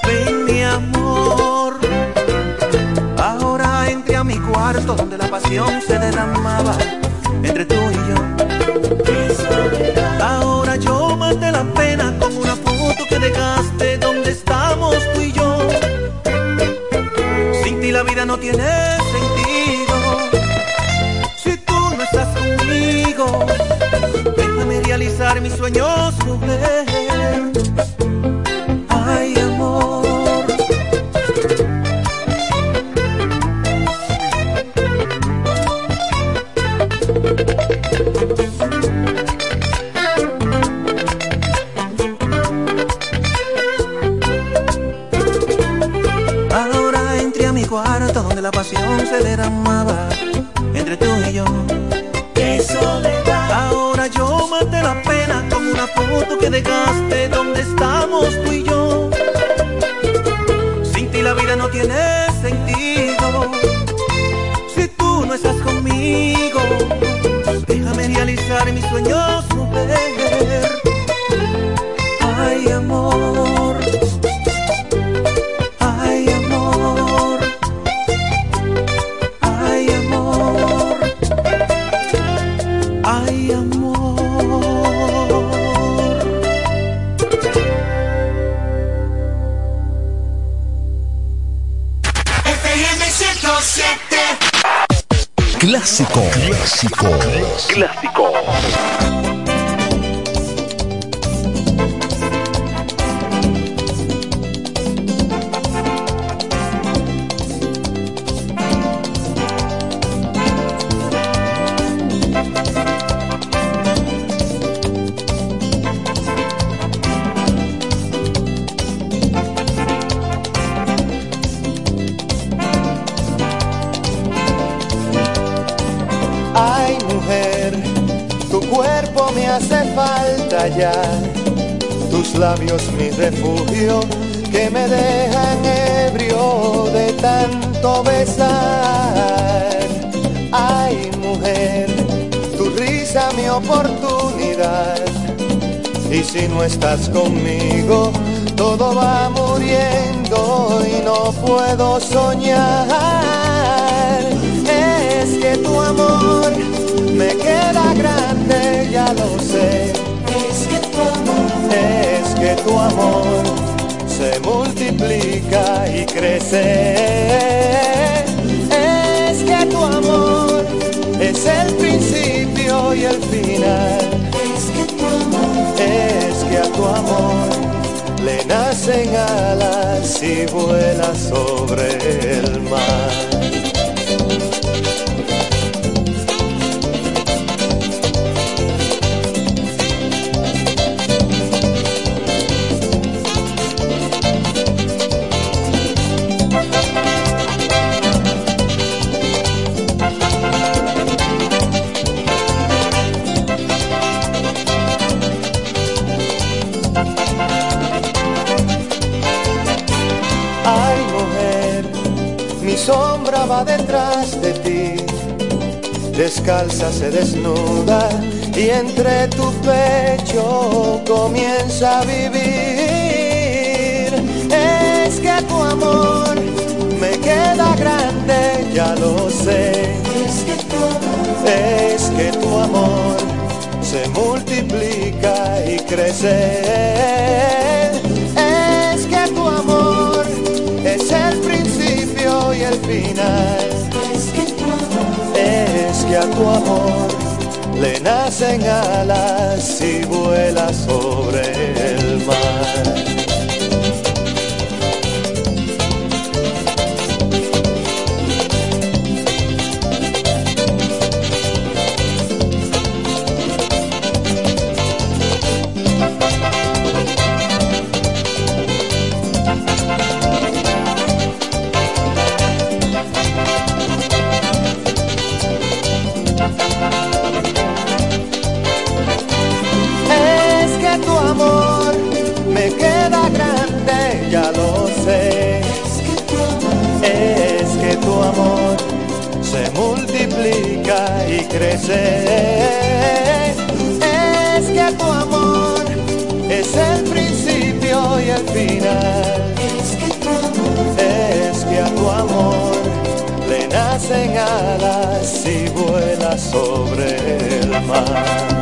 [SPEAKER 22] Ven, mi amor, ahora entré a mi cuarto donde la pasión se derramaba entre tú y yo. Ahora yo maté la pena con una foto que dejaste donde estamos tú y yo. Sin ti la vida no tiene sentido. Sueños, mujer.
[SPEAKER 29] ya lo sé. Es que tu amor, se multiplica y crece. Es que tu amor es el principio y el final. Es que tu amor, es que a tu amor le nacen alas y vuela sobre el mar. es que tu amor es el principio y el final. Es que tu amor, es que a tu amor le nacen alas y vuela sobre el mar.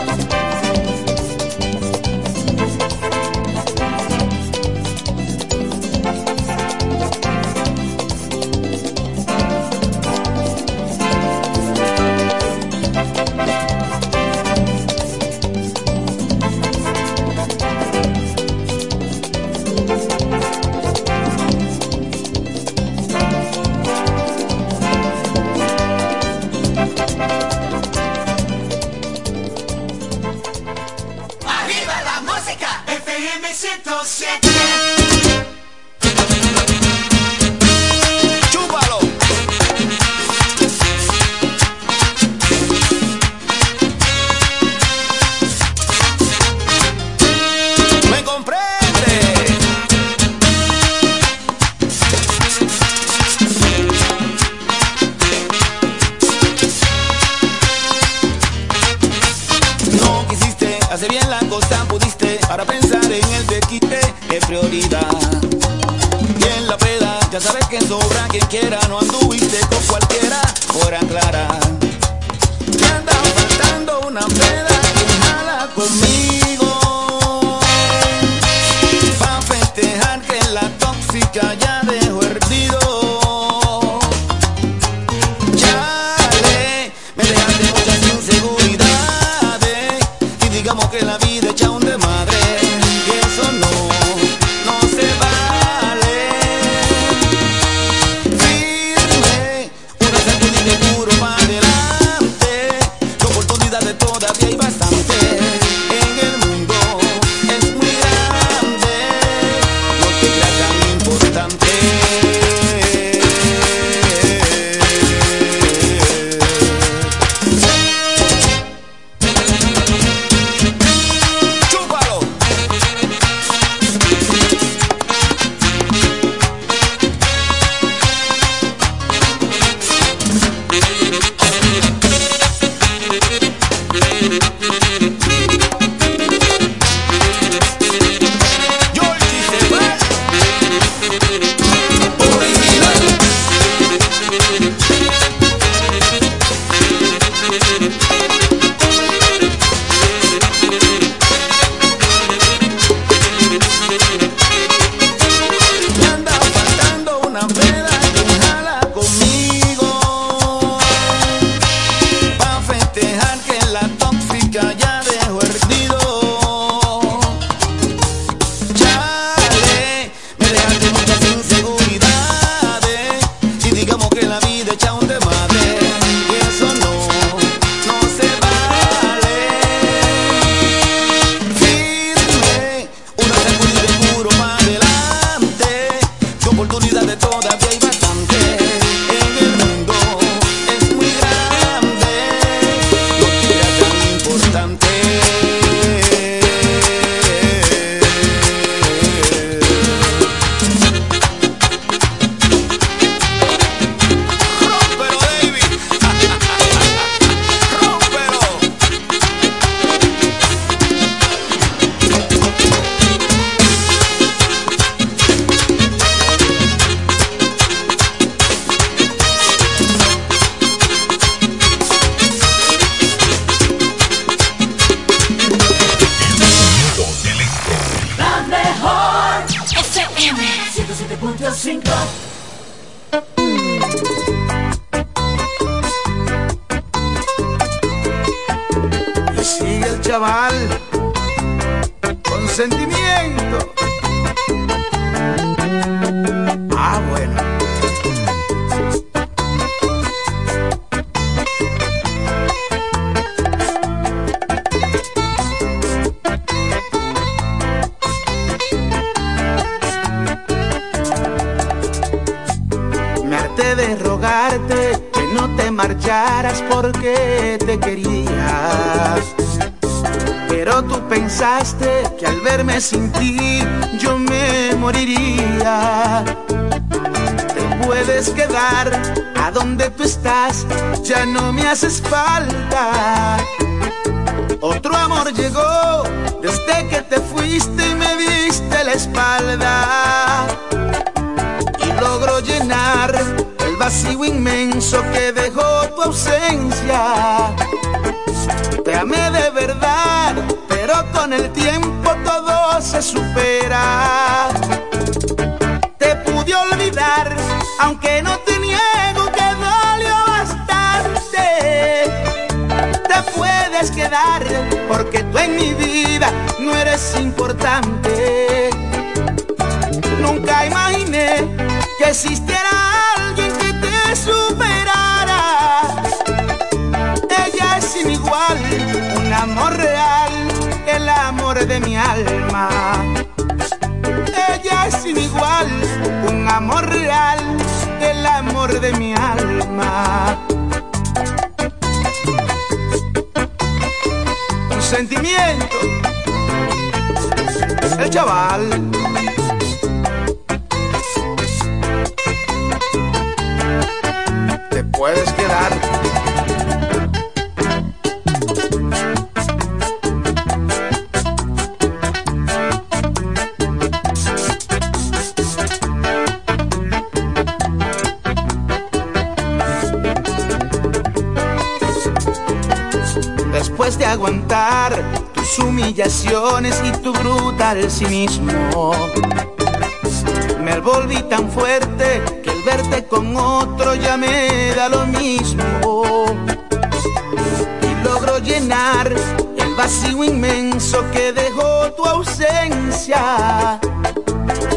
[SPEAKER 22] logro llenar el vacío inmenso que dejó tu ausencia.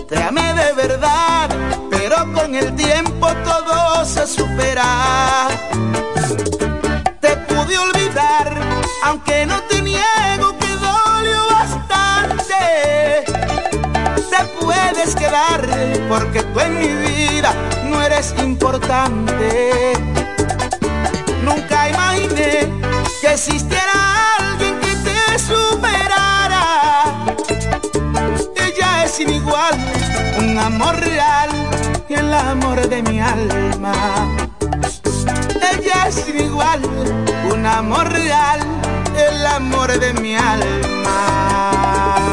[SPEAKER 22] Te amé de verdad, pero con el tiempo todo se supera. Te pude olvidar, aunque no te niego que dolió bastante. Te puedes quedar, porque tú en mi vida no eres importante. existiera alguien que te superara. Ella es sin igual, un amor real, y el amor de mi alma. Ella es sin igual, un amor real, el amor de mi alma.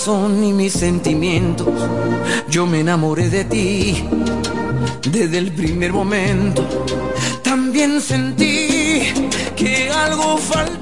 [SPEAKER 30] corazón y
[SPEAKER 31] mis
[SPEAKER 32] sentimientos. Yo me enamoré de ti desde el primer momento. También sentí que algo faltaba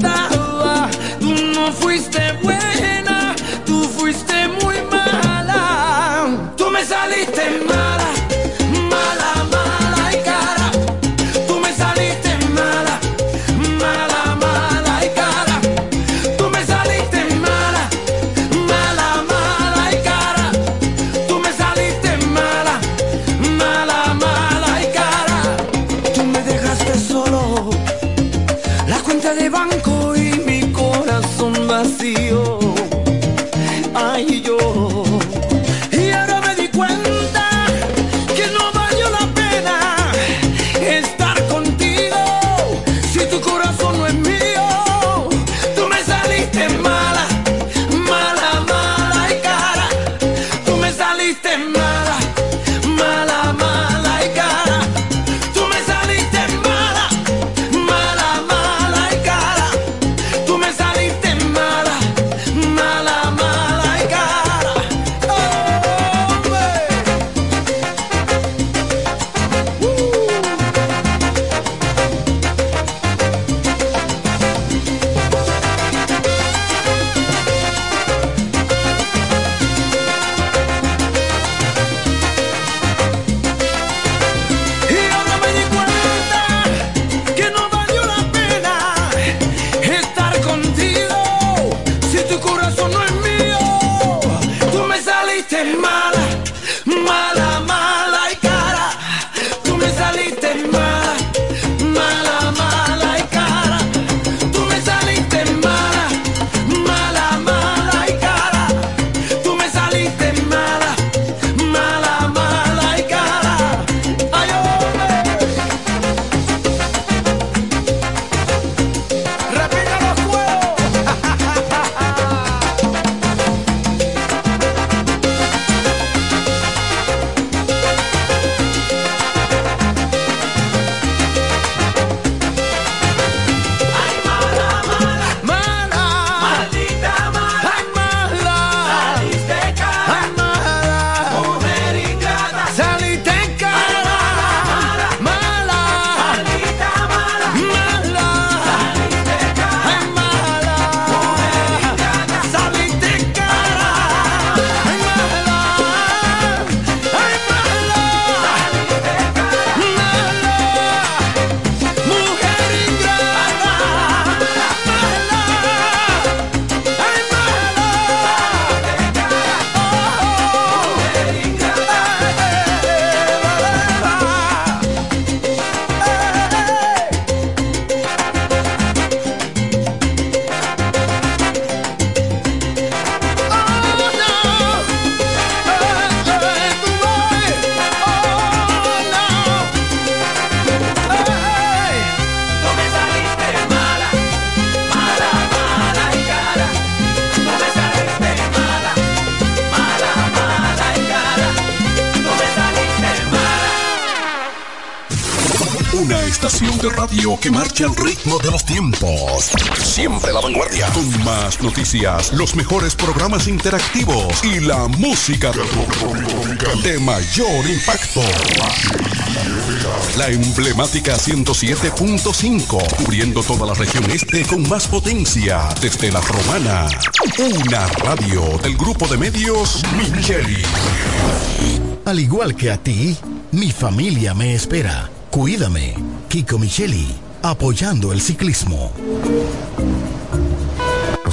[SPEAKER 7] Noticias, los mejores programas interactivos y la música de mayor impacto. La emblemática 107.5, cubriendo toda la región este con más potencia desde la romana. Una radio del grupo de medios Micheli.
[SPEAKER 33] Al igual que a ti, mi familia me espera. Cuídame. Kiko Micheli, apoyando el ciclismo.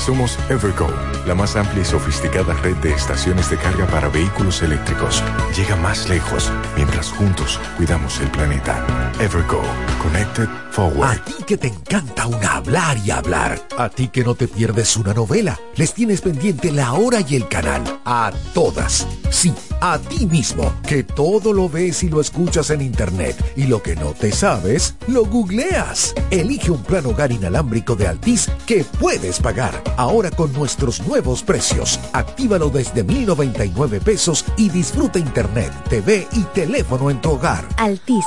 [SPEAKER 34] Somos Evergo, la más amplia y sofisticada red de estaciones de carga para vehículos eléctricos. Llega más lejos mientras juntos cuidamos el planeta. Evergo, Connected Forward.
[SPEAKER 35] A ti que te encanta un hablar y hablar. A ti que no te pierdes una novela. Les tienes pendiente la hora y el canal. A todas. Sí, a ti mismo, que todo lo ves y lo escuchas en internet. Y lo que no te sabes, lo googleas. Elige un plan hogar inalámbrico de Altis que puedes pagar. Ahora con nuestros nuevos precios. Actívalo desde 1099 pesos y disfruta internet, TV y teléfono en tu hogar.
[SPEAKER 36] Altis,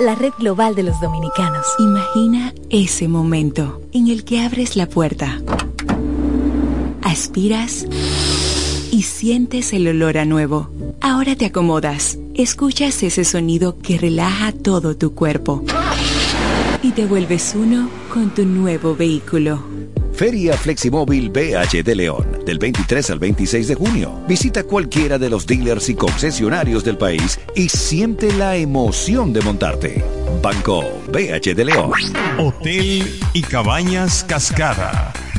[SPEAKER 36] la red global de los dominicanos. Imagina ese momento en el que abres la puerta, aspiras y sientes el olor a nuevo. Ahora te acomodas, escuchas ese sonido que relaja todo tu cuerpo y te vuelves uno con tu nuevo vehículo.
[SPEAKER 13] Feria Fleximóvil BH de León, del 23 al 26 de junio. Visita cualquiera de los dealers y concesionarios del país y siente la emoción de montarte. Banco BH de León.
[SPEAKER 19] Hotel y Cabañas Cascada.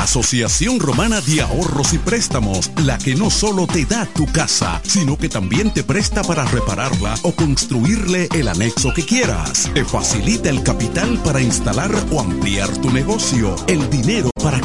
[SPEAKER 9] Asociación Romana de Ahorros y Préstamos, la que no solo te da tu casa, sino que también te presta para repararla o construirle el anexo que quieras. Te facilita el capital para instalar o ampliar tu negocio, el dinero para